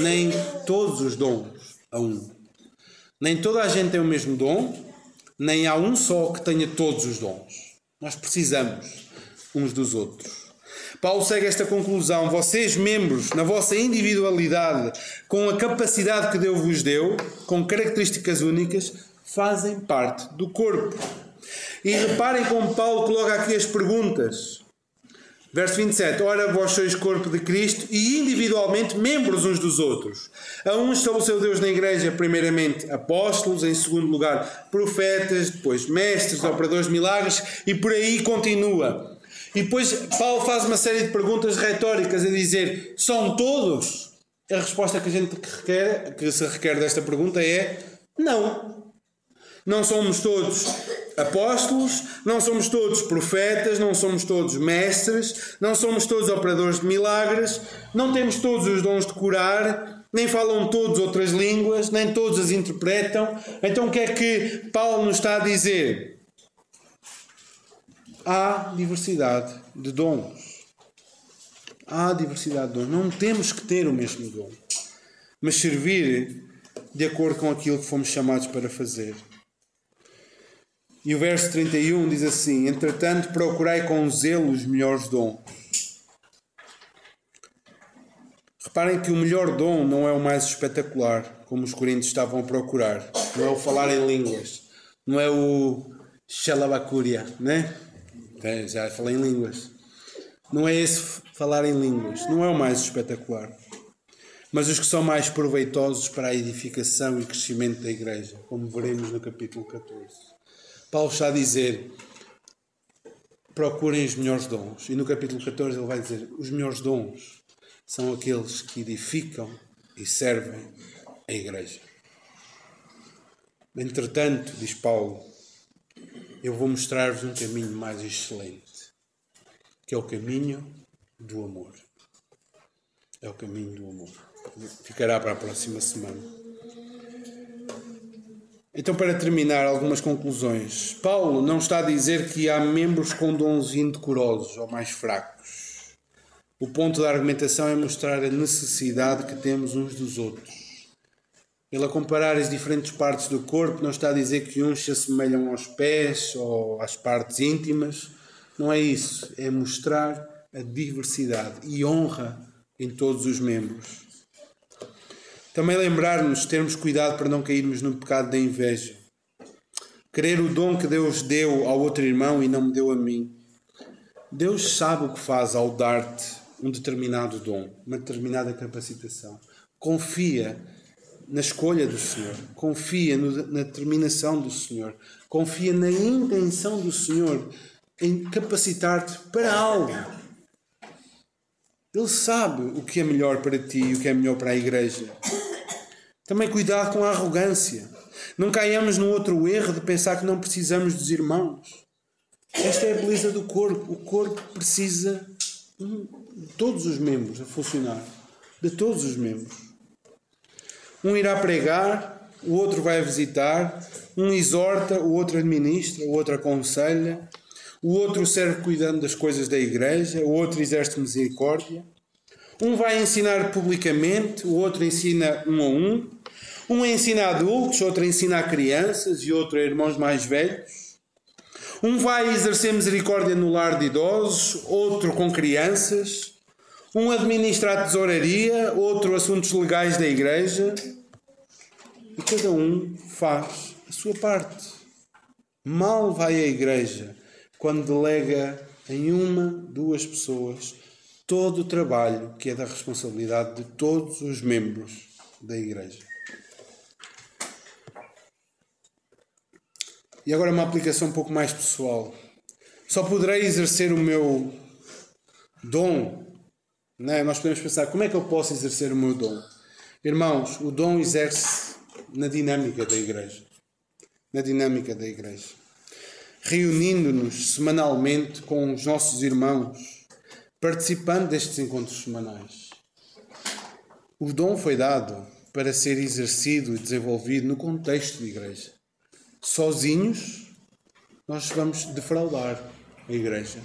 nem todos os dons a um. Nem toda a gente tem o mesmo dom, nem há um só que tenha todos os dons. Nós precisamos uns dos outros. Paulo segue esta conclusão: vocês, membros, na vossa individualidade, com a capacidade que Deus vos deu, com características únicas, fazem parte do corpo. E reparem como Paulo coloca aqui as perguntas. Verso 27. Ora, vós sois corpo de Cristo e individualmente membros uns dos outros. A um estabeleceu Deus na igreja, primeiramente apóstolos, em segundo lugar profetas, depois mestres, operadores de milagres e por aí continua. E depois Paulo faz uma série de perguntas retóricas a dizer: são todos? A resposta que a gente requer, que se requer desta pergunta é: não. Não somos todos apóstolos, não somos todos profetas, não somos todos mestres, não somos todos operadores de milagres, não temos todos os dons de curar, nem falam todos outras línguas, nem todos as interpretam. Então o que é que Paulo nos está a dizer? Há diversidade de dons. Há diversidade de dons. Não temos que ter o mesmo dom, mas servir de acordo com aquilo que fomos chamados para fazer. E o verso 31 diz assim: Entretanto, procurai com zelo os melhores dons. Reparem que o melhor dom não é o mais espetacular, como os coríntios estavam a procurar. Não é o falar em línguas. Não é o xalabacúria, né? Já falei em línguas. Não é esse falar em línguas. Não é o mais espetacular. Mas os que são mais proveitosos para a edificação e crescimento da igreja, como veremos no capítulo 14. Paulo está a dizer: procurem os melhores dons. E no capítulo 14 ele vai dizer: os melhores dons são aqueles que edificam e servem a igreja. Entretanto, diz Paulo, eu vou mostrar-vos um caminho mais excelente, que é o caminho do amor. É o caminho do amor. Ficará para a próxima semana. Então, para terminar, algumas conclusões. Paulo não está a dizer que há membros com dons indecorosos ou mais fracos. O ponto da argumentação é mostrar a necessidade que temos uns dos outros. Ele, a comparar as diferentes partes do corpo, não está a dizer que uns se assemelham aos pés ou às partes íntimas. Não é isso. É mostrar a diversidade e honra em todos os membros. Também lembrar-nos, termos cuidado para não cairmos no pecado da inveja. Querer o dom que Deus deu ao outro irmão e não me deu a mim. Deus sabe o que faz ao dar-te um determinado dom, uma determinada capacitação. Confia na escolha do Senhor, confia no, na determinação do Senhor, confia na intenção do Senhor em capacitar-te para algo. Ele sabe o que é melhor para ti e o que é melhor para a igreja. Também cuidado com a arrogância. Não caiamos no outro erro de pensar que não precisamos dos irmãos. Esta é a beleza do corpo. O corpo precisa de todos os membros a funcionar. De todos os membros. Um irá pregar, o outro vai visitar, um exorta, o outro administra, o outro aconselha, o outro serve cuidando das coisas da igreja, o outro exerce misericórdia. Um vai ensinar publicamente, o outro ensina um a um. Um ensina a adultos, outro ensina a crianças e outro a irmãos mais velhos. Um vai exercer misericórdia no lar de idosos, outro com crianças. Um administra a tesouraria, outro assuntos legais da igreja. E cada um faz a sua parte. Mal vai a igreja quando delega em uma, duas pessoas todo o trabalho que é da responsabilidade de todos os membros da igreja. E agora uma aplicação um pouco mais pessoal. Só poderei exercer o meu dom. Né? Nós podemos pensar, como é que eu posso exercer o meu dom? Irmãos, o dom exerce na dinâmica da igreja. Na dinâmica da igreja. Reunindo-nos semanalmente com os nossos irmãos, participando destes encontros semanais. O dom foi dado para ser exercido e desenvolvido no contexto de igreja sozinhos, nós vamos defraudar a igreja.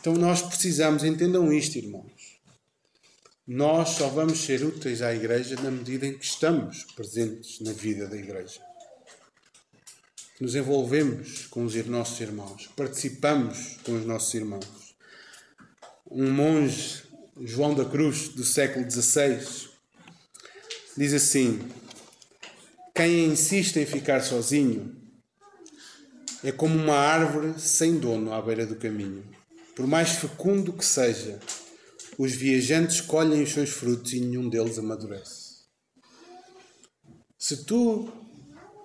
Então nós precisamos, entendam isto, irmãos. Nós só vamos ser úteis à igreja na medida em que estamos presentes na vida da igreja. Que nos envolvemos com os nossos irmãos, que participamos com os nossos irmãos. Um monge, João da Cruz, do século XVI, diz assim: Quem insiste em ficar sozinho é como uma árvore sem dono à beira do caminho. Por mais fecundo que seja, os viajantes colhem os seus frutos e nenhum deles amadurece. Se tu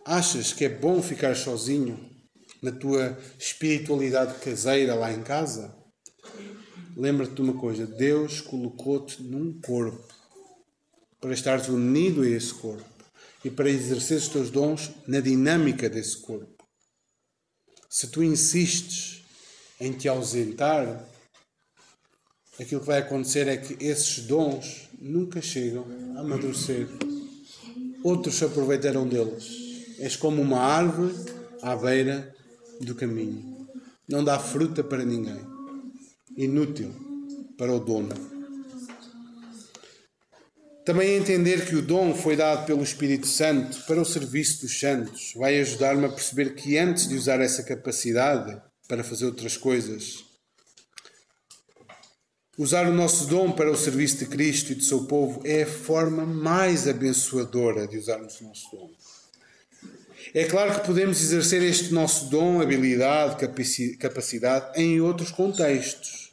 achas que é bom ficar sozinho na tua espiritualidade caseira lá em casa, lembra-te de uma coisa: Deus colocou-te num corpo para estares unido a esse corpo e para exercer os teus dons na dinâmica desse corpo. Se tu insistes em te ausentar, aquilo que vai acontecer é que esses dons nunca chegam a amadurecer. Outros se aproveitarão deles. És como uma árvore à beira do caminho. Não dá fruta para ninguém. Inútil para o dono. Também entender que o dom foi dado pelo Espírito Santo para o serviço dos santos vai ajudar-me a perceber que antes de usar essa capacidade para fazer outras coisas, Usar o nosso dom para o serviço de Cristo e do seu povo é a forma mais abençoadora de usarmos o nosso dom. É claro que podemos exercer este nosso dom, habilidade, capacidade em outros contextos,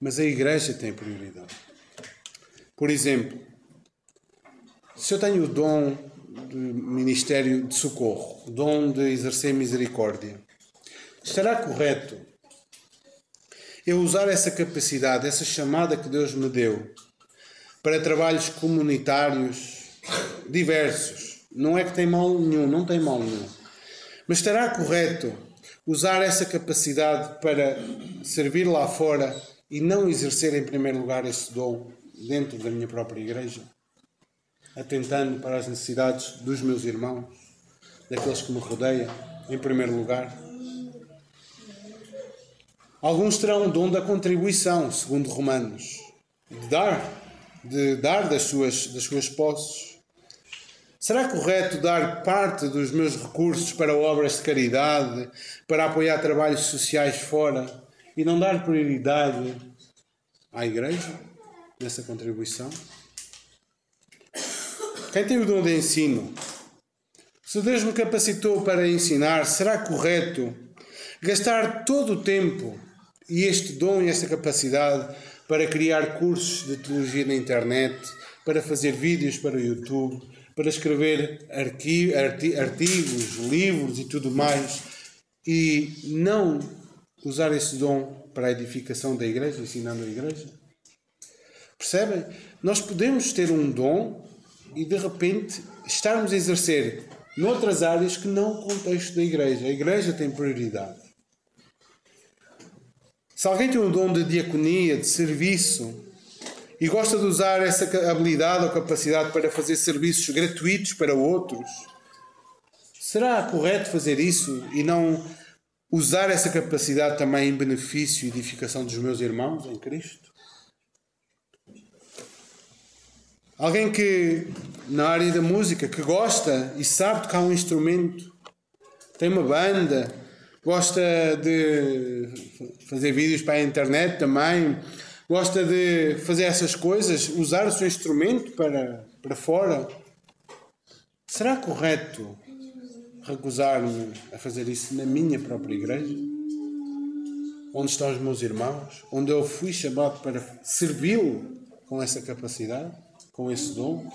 mas a Igreja tem prioridade. Por exemplo, se eu tenho o dom do ministério de socorro, o dom de exercer misericórdia, estará correto eu usar essa capacidade, essa chamada que Deus me deu para trabalhos comunitários diversos. Não é que tem mal nenhum, não tem mal nenhum. Mas estará correto usar essa capacidade para servir lá fora e não exercer em primeiro lugar esse dom dentro da minha própria igreja? Atentando para as necessidades dos meus irmãos, daqueles que me rodeiam, em primeiro lugar. Alguns terão o dom da contribuição, segundo Romanos, de dar, de dar das suas, das suas posses. Será correto dar parte dos meus recursos para obras de caridade, para apoiar trabalhos sociais fora e não dar prioridade à Igreja nessa contribuição? Quem tem o dom de ensino, se Deus me capacitou para ensinar, será correto gastar todo o tempo e este dom e esta capacidade para criar cursos de teologia na internet, para fazer vídeos para o YouTube, para escrever artigos, livros e tudo mais, e não usar esse dom para a edificação da igreja, ensinando a igreja? Percebem? Nós podemos ter um dom e de repente estarmos a exercer noutras áreas que não o contexto da igreja. A igreja tem prioridade. Se alguém tem um dom de diaconia, de serviço, e gosta de usar essa habilidade ou capacidade para fazer serviços gratuitos para outros, será correto fazer isso e não usar essa capacidade também em benefício e edificação dos meus irmãos em Cristo? Alguém que, na área da música, que gosta e sabe tocar um instrumento, tem uma banda, gosta de fazer vídeos para a internet também, gosta de fazer essas coisas, usar o seu instrumento para, para fora. Será correto recusar-me a fazer isso na minha própria igreja? Onde estão os meus irmãos? Onde eu fui chamado para servi-lo com essa capacidade, com esse dom?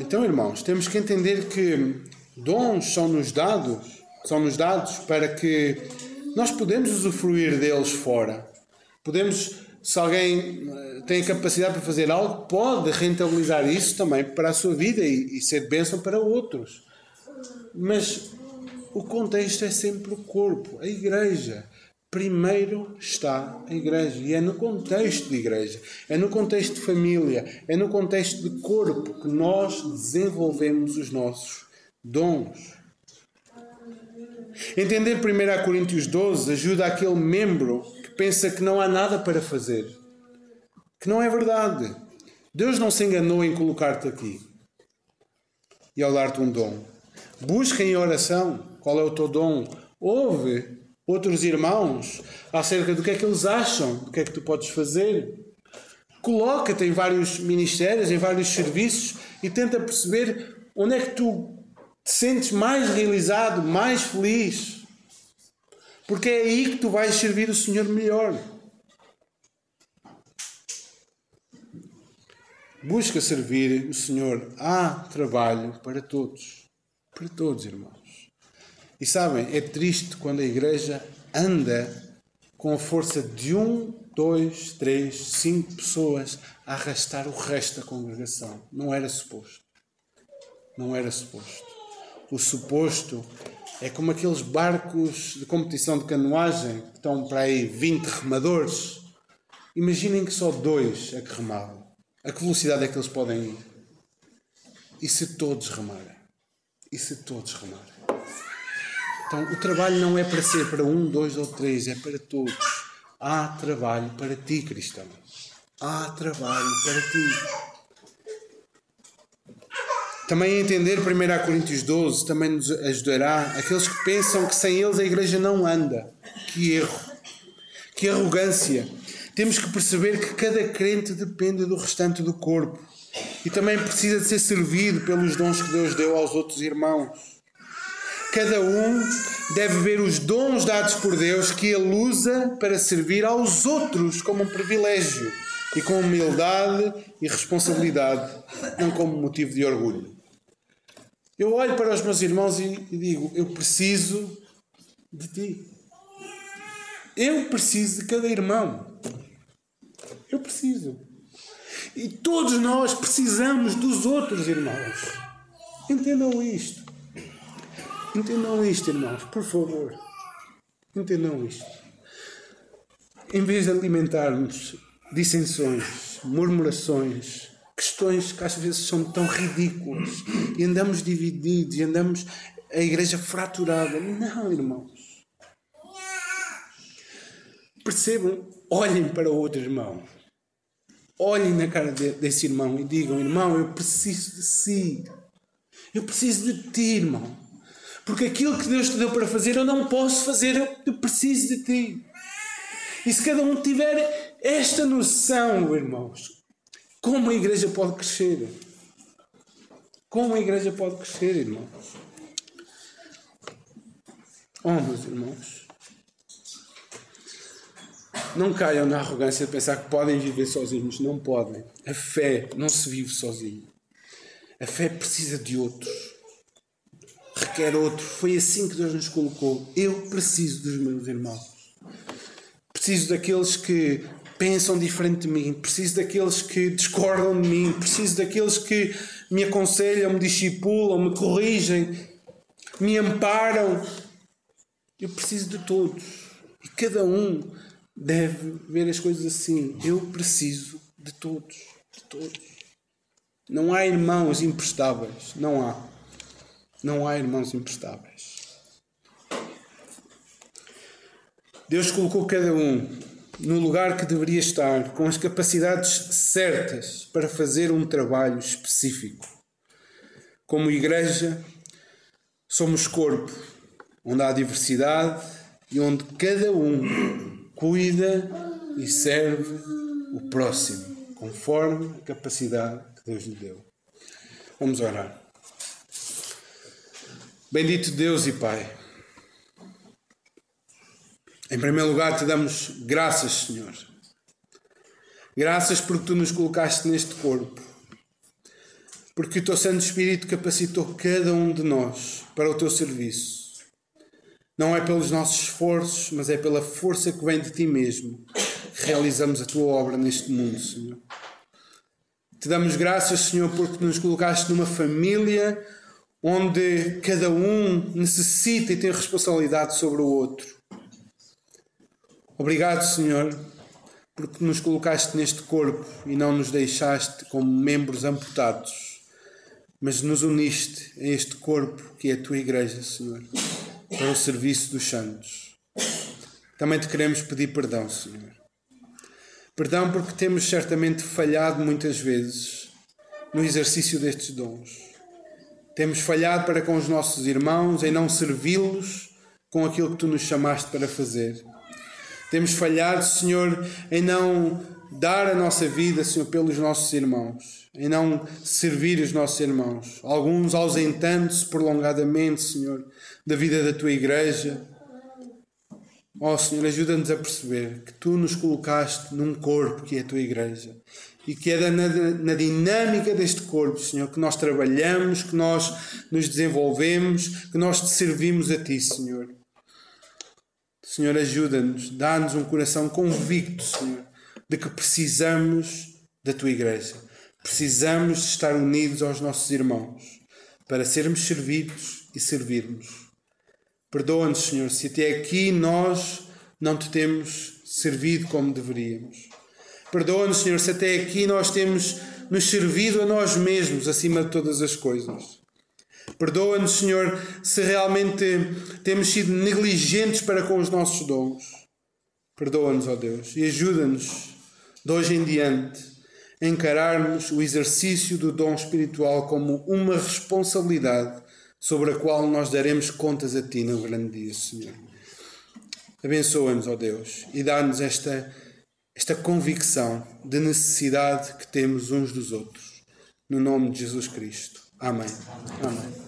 Então, irmãos, temos que entender que dons são-nos dados são-nos dados para que nós podemos usufruir deles fora. Podemos, se alguém eh, tem capacidade para fazer algo, pode rentabilizar isso também para a sua vida e, e ser bênção para outros. Mas o contexto é sempre o corpo, a igreja. Primeiro está a igreja. E é no contexto de igreja, é no contexto de família, é no contexto de corpo que nós desenvolvemos os nossos dons. Entender 1 Coríntios 12 ajuda aquele membro pensa que não há nada para fazer. Que não é verdade. Deus não se enganou em colocar-te aqui e ao dar-te um dom. Busca em oração qual é o teu dom. Ouve outros irmãos acerca do que é que eles acham, do que é que tu podes fazer. Coloca-te em vários ministérios, em vários serviços e tenta perceber onde é que tu te sentes mais realizado, mais feliz. Porque é aí que tu vais servir o Senhor melhor. Busca servir o Senhor. Há trabalho para todos. Para todos, irmãos. E sabem, é triste quando a igreja anda com a força de um, dois, três, cinco pessoas a arrastar o resto da congregação. Não era suposto. Não era suposto. O suposto é como aqueles barcos de competição de canoagem que estão para aí 20 remadores. Imaginem que só dois é que remavam. A que velocidade é que eles podem ir? E se todos remarem? E se todos remarem? Então, o trabalho não é para ser para um, dois ou três, é para todos. Há trabalho para ti, cristão. Há trabalho para ti. Também entender 1 Coríntios 12 também nos ajudará aqueles que pensam que sem eles a igreja não anda. Que erro, que arrogância. Temos que perceber que cada crente depende do restante do corpo e também precisa de ser servido pelos dons que Deus deu aos outros irmãos. Cada um deve ver os dons dados por Deus que ele usa para servir aos outros como um privilégio e com humildade e responsabilidade, não como motivo de orgulho. Eu olho para os meus irmãos e, digo: Eu preciso de ti. Eu preciso de cada irmão. Eu preciso. E todos nós precisamos dos outros irmãos. Entendam isto. Entendam isto, irmãos, por favor. Entendam isto. Em vez de alimentarmos dissensões, murmurações, questões que às vezes são tão ridículas e andamos divididos e andamos a igreja fraturada. Não, irmãos. Percebam, olhem para o outro irmão. Olhem na cara de, desse irmão e digam: Irmão, eu preciso de si. Eu preciso de ti, irmão. Porque aquilo que Deus te deu para fazer eu não posso fazer, eu preciso de ti. E se cada um tiver esta noção, irmãos, como a igreja pode crescer? Como a igreja pode crescer, irmãos? Oh, meus irmãos. Não caiam na arrogância de pensar que podem viver sozinhos. Não podem. A fé não se vive sozinho. A fé precisa de outros. Requer outro. Foi assim que Deus nos colocou. Eu preciso dos meus irmãos. Preciso daqueles que pensam diferente de mim, preciso daqueles que discordam de mim, preciso daqueles que me aconselham, me discipulam, me corrigem, me amparam. Eu preciso de todos. E cada um deve ver as coisas assim. Eu preciso de todos. De todos. Não há irmãos imprestáveis. Não há. Não há irmãos imprestáveis. Deus colocou cada um no lugar que deveria estar, com as capacidades certas para fazer um trabalho específico. Como igreja, somos corpo, onde há diversidade e onde cada um cuida e serve o próximo, conforme a capacidade que Deus lhe deu. Vamos orar. Bendito Deus e Pai. Em primeiro lugar, te damos graças, Senhor. Graças porque tu nos colocaste neste corpo. Porque o teu Santo Espírito capacitou cada um de nós para o teu serviço. Não é pelos nossos esforços, mas é pela força que vem de ti mesmo que realizamos a tua obra neste mundo, Senhor. Te damos graças, Senhor, porque nos colocaste numa família onde cada um necessita e tem responsabilidade sobre o outro. Obrigado, Senhor, porque nos colocaste neste corpo e não nos deixaste como membros amputados, mas nos uniste a este corpo que é a tua igreja, Senhor, para o serviço dos santos. Também te queremos pedir perdão, Senhor. Perdão porque temos certamente falhado muitas vezes no exercício destes dons. Temos falhado para com os nossos irmãos em não servi-los com aquilo que tu nos chamaste para fazer. Temos falhado, Senhor, em não dar a nossa vida, Senhor, pelos nossos irmãos, em não servir os nossos irmãos. Alguns ausentando-se prolongadamente, Senhor, da vida da tua igreja. Ó oh, Senhor, ajuda-nos a perceber que tu nos colocaste num corpo que é a tua igreja e que é na, na dinâmica deste corpo, Senhor, que nós trabalhamos, que nós nos desenvolvemos, que nós te servimos a Ti, Senhor. Senhor, ajuda-nos, dá-nos um coração convicto, Senhor, de que precisamos da Tua Igreja. Precisamos de estar unidos aos nossos irmãos para sermos servidos e servirmos. Perdoa-nos, Senhor, se até aqui nós não te temos servido como deveríamos. Perdoa-nos, Senhor, se até aqui nós temos nos servido a nós mesmos acima de todas as coisas. Perdoa-nos, Senhor, se realmente temos sido negligentes para com os nossos dons. Perdoa-nos, ó Deus, e ajuda-nos, de hoje em diante, a encararmos o exercício do dom espiritual como uma responsabilidade sobre a qual nós daremos contas a Ti no grande dia, Senhor. Abençoa-nos, ó Deus, e dá-nos esta esta convicção de necessidade que temos uns dos outros. No nome de Jesus Cristo. Amém. Amém.